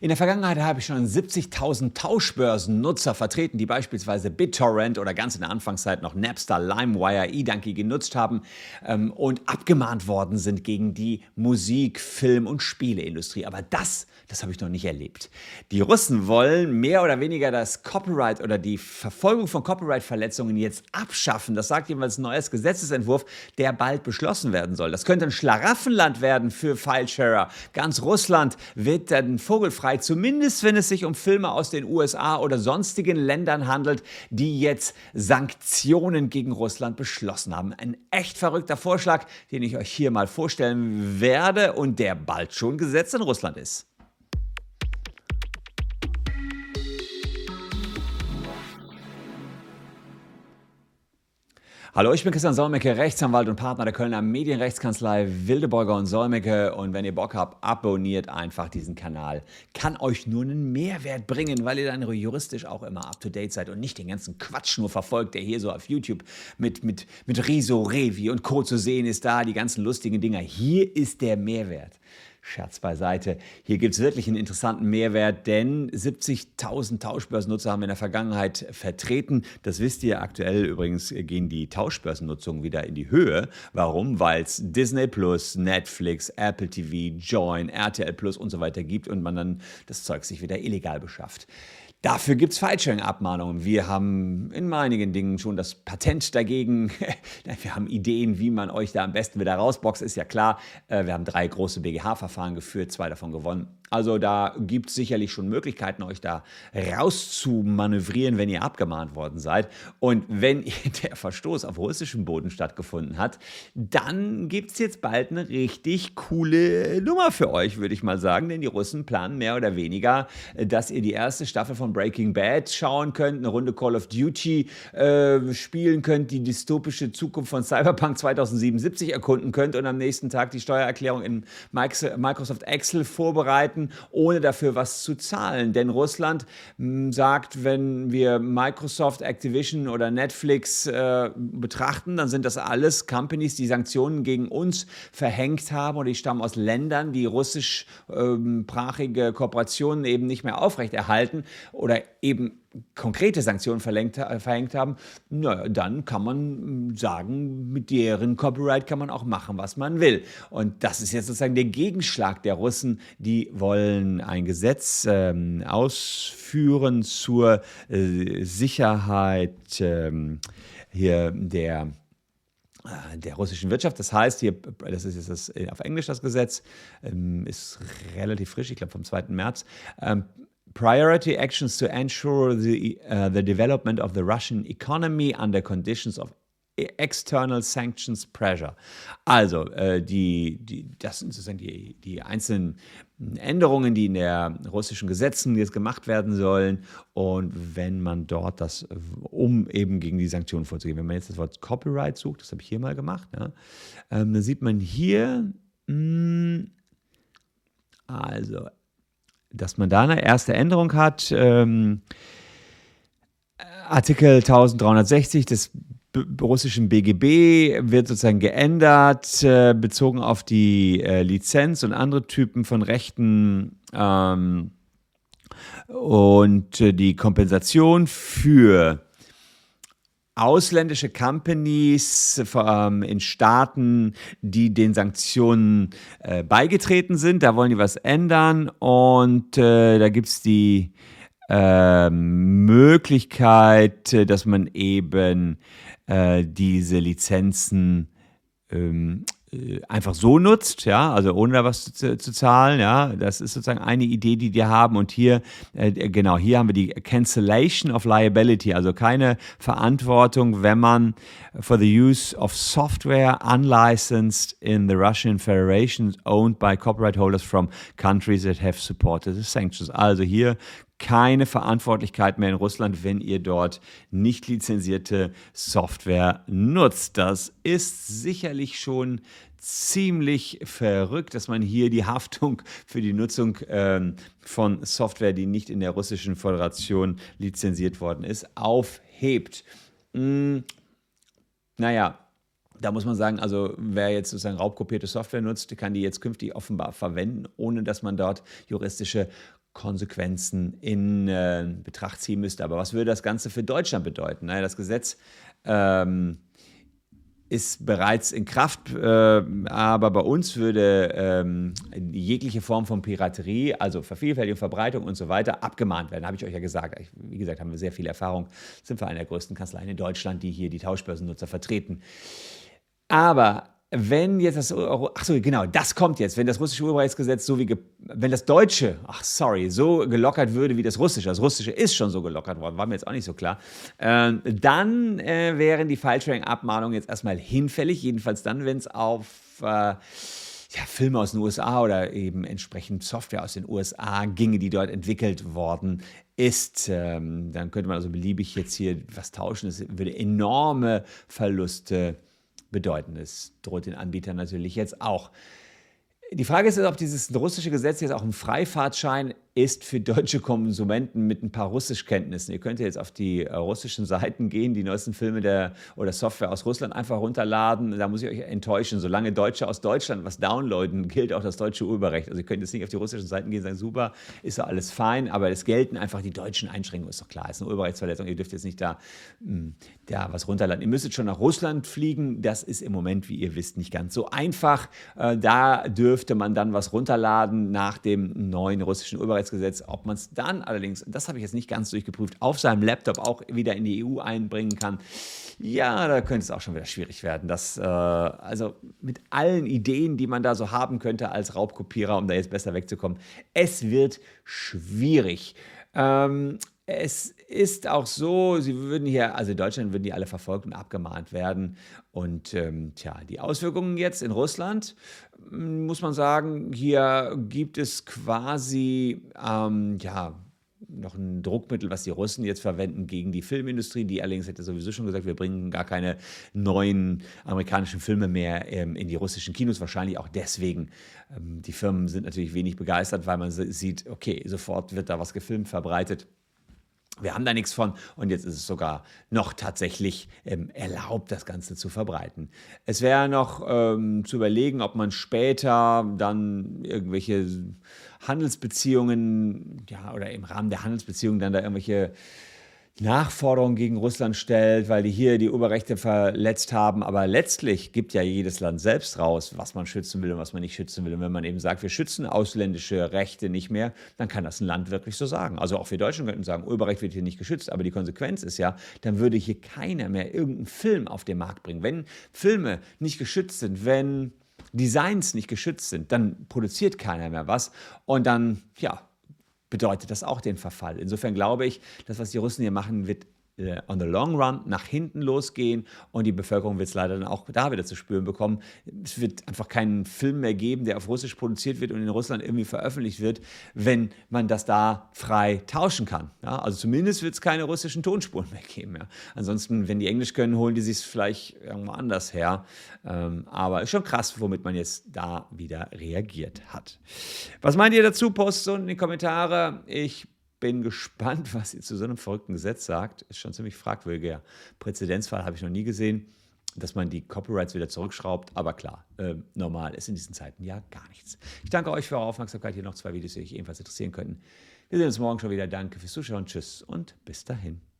In der Vergangenheit habe ich schon 70.000 Tauschbörsennutzer vertreten, die beispielsweise BitTorrent oder ganz in der Anfangszeit noch Napster, LimeWire, eDonkey genutzt haben ähm, und abgemahnt worden sind gegen die Musik-, Film- und Spieleindustrie. Aber das, das habe ich noch nicht erlebt. Die Russen wollen mehr oder weniger das Copyright oder die Verfolgung von Copyright-Verletzungen jetzt abschaffen. Das sagt jeweils ein neues Gesetzesentwurf, der bald beschlossen werden soll. Das könnte ein Schlaraffenland werden für Filesharer. Ganz Russland wird dann vogelfrei, zumindest wenn es sich um Filme aus den USA oder sonstigen Ländern handelt, die jetzt Sanktionen gegen Russland beschlossen haben. Ein echt verrückter Vorschlag, den ich euch hier mal vorstellen werde und der bald schon Gesetz in Russland ist. Hallo, ich bin Christian Solmecke, Rechtsanwalt und Partner der Kölner Medienrechtskanzlei Wildeborger und Solmecke. Und wenn ihr Bock habt, abonniert einfach diesen Kanal. Kann euch nur einen Mehrwert bringen, weil ihr dann juristisch auch immer up to date seid und nicht den ganzen Quatsch nur verfolgt, der hier so auf YouTube mit, mit, mit Riso, Revi und Co. zu sehen ist. Da die ganzen lustigen Dinger. Hier ist der Mehrwert. Scherz beiseite. Hier gibt es wirklich einen interessanten Mehrwert, denn 70.000 Tauschbörsennutzer haben in der Vergangenheit vertreten. Das wisst ihr. Aktuell übrigens gehen die Tauschbörsennutzungen wieder in die Höhe. Warum? Weil es Disney Plus, Netflix, Apple TV, Join, RTL Plus und so weiter gibt und man dann das Zeug sich wieder illegal beschafft. Dafür gibt es Fallschirmabmahnungen. Wir haben in einigen Dingen schon das Patent dagegen. Wir haben Ideen, wie man euch da am besten wieder rausboxt, ist ja klar. Äh, wir haben drei große BGH-Verfahren geführt, zwei davon gewonnen. Also da gibt es sicherlich schon Möglichkeiten, euch da rauszumanövrieren, wenn ihr abgemahnt worden seid. Und wenn der Verstoß auf russischem Boden stattgefunden hat, dann gibt es jetzt bald eine richtig coole Nummer für euch, würde ich mal sagen. Denn die Russen planen mehr oder weniger, dass ihr die erste Staffel von Breaking Bad schauen könnt, eine Runde Call of Duty äh, spielen könnt, die dystopische Zukunft von Cyberpunk 2077 erkunden könnt und am nächsten Tag die Steuererklärung in Microsoft Excel vorbereiten arbeiten, ohne dafür was zu zahlen. Denn Russland hm, sagt, wenn wir Microsoft, Activision oder Netflix äh, betrachten, dann sind das alles Companies, die Sanktionen gegen uns verhängt haben oder die stammen aus Ländern, die russischsprachige ähm, Kooperationen eben nicht mehr aufrechterhalten oder eben konkrete Sanktionen verhängt, äh, verhängt haben, naja, dann kann man mm, sagen, mit deren Copyright kann man auch machen, was man will. Und das ist jetzt sozusagen der Gegenschlag der Russen. Die wollen ein Gesetz ähm, ausführen zur äh, Sicherheit ähm, hier der äh, der russischen Wirtschaft. Das heißt, hier, das ist jetzt das, äh, auf Englisch das Gesetz, ähm, ist relativ frisch, ich glaube vom 2. März. Ähm, priority actions to ensure the, uh, the development of the Russian economy under conditions of external sanctions pressure. Also, äh, die, die, das sind sozusagen die, die einzelnen Änderungen, die in der russischen Gesetzen jetzt gemacht werden sollen. Und wenn man dort das, um eben gegen die Sanktionen vorzugehen, wenn man jetzt das Wort Copyright sucht, das habe ich hier mal gemacht, ja, ähm, dann sieht man hier, mh, hm, also dass man da eine erste Änderung hat. Ähm, Artikel 1360 des russischen BGB wird sozusagen geändert, äh, bezogen auf die äh, Lizenz und andere Typen von Rechten. Ähm, und äh, die Kompensation für ausländische Companies ähm, in Staaten, die den Sanktionen äh, beigetreten sind. Da wollen die was ändern und äh, da gibt es die äh, Möglichkeit, dass man eben äh, diese Lizenzen ähm, äh, einfach so nutzt, ja, also ohne da was zu, zu, zahlen, ja, das ist sozusagen eine Idee, die wir haben und hier, äh, genau, hier haben wir die Cancellation of Liability, also keine Verantwortung, wenn man for the use of software unlicensed in the Russian Federation owned by copyright holders from countries that have supported the sanctions. Also hier keine Verantwortlichkeit mehr in Russland, wenn ihr dort nicht lizenzierte Software nutzt. Das ist sicherlich schon ziemlich verrückt, dass man hier die Haftung für die Nutzung ähm, von Software, die nicht in der russischen Föderation lizenziert worden ist, aufhebt. Hm, naja, da muss man sagen, also wer jetzt sozusagen raubkopierte Software nutzt, kann die jetzt künftig offenbar verwenden, ohne dass man dort juristische Konsequenzen in äh, Betracht ziehen müsste. Aber was würde das Ganze für Deutschland bedeuten? Naja, das Gesetz ähm, ist bereits in Kraft, äh, aber bei uns würde ähm, jegliche Form von Piraterie, also Vervielfältigung, Verbreitung und so weiter, abgemahnt werden. Habe ich euch ja gesagt. Ich, wie gesagt, haben wir sehr viel Erfahrung. Sind wir eine der größten Kanzleien in Deutschland, die hier die Tauschbörsennutzer vertreten. Aber wenn jetzt das Euro, ach so, genau, das kommt jetzt, wenn das russische Urheberrechtsgesetz so wie, wenn das deutsche, ach sorry, so gelockert würde wie das russische, das russische ist schon so gelockert worden, war mir jetzt auch nicht so klar, äh, dann äh, wären die File-Sharing-Abmahnungen jetzt erstmal hinfällig, jedenfalls dann, wenn es auf äh, ja, Filme aus den USA oder eben entsprechend Software aus den USA ginge, die dort entwickelt worden ist. Ähm, dann könnte man also beliebig jetzt hier was tauschen, es würde enorme Verluste bedeuten. Es droht den Anbietern natürlich jetzt auch. Die Frage ist, ob dieses russische Gesetz jetzt auch ein Freifahrtschein ist für deutsche Konsumenten mit ein paar Russischkenntnissen. Ihr könnt jetzt auf die äh, russischen Seiten gehen, die neuesten Filme der, oder Software aus Russland einfach runterladen. Da muss ich euch enttäuschen. Solange Deutsche aus Deutschland was downloaden, gilt auch das deutsche Urheberrecht. Also ihr könnt jetzt nicht auf die russischen Seiten gehen und sagen, super, ist doch alles fein, aber es gelten einfach die deutschen Einschränkungen. Ist doch klar, ist eine Urheberrechtsverletzung. Ihr dürft jetzt nicht da hm, ja, was runterladen. Ihr müsstet schon nach Russland fliegen. Das ist im Moment, wie ihr wisst, nicht ganz so einfach. Äh, da dürfte man dann was runterladen nach dem neuen russischen Urheberrecht. Urheberrechtsgesetz. Ob man es dann allerdings, das habe ich jetzt nicht ganz durchgeprüft, auf seinem Laptop auch wieder in die EU einbringen kann, ja, da könnte es auch schon wieder schwierig werden. Das, äh, also mit allen Ideen, die man da so haben könnte als Raubkopierer, um da jetzt besser wegzukommen, es wird schwierig. Ähm, es ist auch so, sie würden hier, also in Deutschland würden die alle verfolgt und abgemahnt werden. Und ähm, tja, die Auswirkungen jetzt in Russland, hm, muss man sagen, hier gibt es quasi, ähm, ja, noch ein Druckmittel, was die Russen jetzt verwenden gegen die Filmindustrie. Die allerdings hätte sowieso schon gesagt, wir bringen gar keine neuen amerikanischen Filme mehr ähm, in die russischen Kinos. Wahrscheinlich auch deswegen. Ähm, die Firmen sind natürlich wenig begeistert, weil man sieht, okay, sofort wird da was gefilmt, verbreitet. Wir haben da nichts von und jetzt ist es sogar noch tatsächlich ähm, erlaubt, das Ganze zu verbreiten. Es wäre noch ähm, zu überlegen, ob man später dann irgendwelche Handelsbeziehungen, ja, oder im Rahmen der Handelsbeziehungen dann da irgendwelche Nachforderungen gegen Russland stellt, weil die hier die Urheberrechte verletzt haben. Aber letztlich gibt ja jedes Land selbst raus, was man schützen will und was man nicht schützen will. Und wenn man eben sagt, wir schützen ausländische Rechte nicht mehr, dann kann das ein Land wirklich so sagen. Also auch wir Deutschen könnten sagen, Urheberrecht wird hier nicht geschützt. Aber die Konsequenz ist ja, dann würde hier keiner mehr irgendeinen Film auf den Markt bringen. Wenn Filme nicht geschützt sind, wenn Designs nicht geschützt sind, dann produziert keiner mehr was. Und dann, ja, bedeutet das auch den Verfall. Insofern glaube ich, das, was die Russen hier machen, wird on the long run nach hinten losgehen und die Bevölkerung wird es leider dann auch da wieder zu spüren bekommen. Es wird einfach keinen Film mehr geben, der auf Russisch produziert wird und in Russland irgendwie veröffentlicht wird, wenn man das da frei tauschen kann. Ja, also zumindest wird es keine russischen Tonspuren mehr geben. Ja. Ansonsten, wenn die Englisch können, holen die sich es vielleicht irgendwo anders her. Ähm, aber ist schon krass, womit man jetzt da wieder reagiert hat. Was meint ihr dazu? Postet unten in die Kommentare. Ich bin gespannt, was ihr zu so einem verrückten Gesetz sagt. Ist schon ziemlich fragwürdiger Präzedenzfall, habe ich noch nie gesehen, dass man die Copyrights wieder zurückschraubt. Aber klar, äh, normal ist in diesen Zeiten ja gar nichts. Ich danke euch für eure Aufmerksamkeit. Hier noch zwei Videos, die euch ebenfalls interessieren könnten. Wir sehen uns morgen schon wieder. Danke fürs Zuschauen. Tschüss und bis dahin.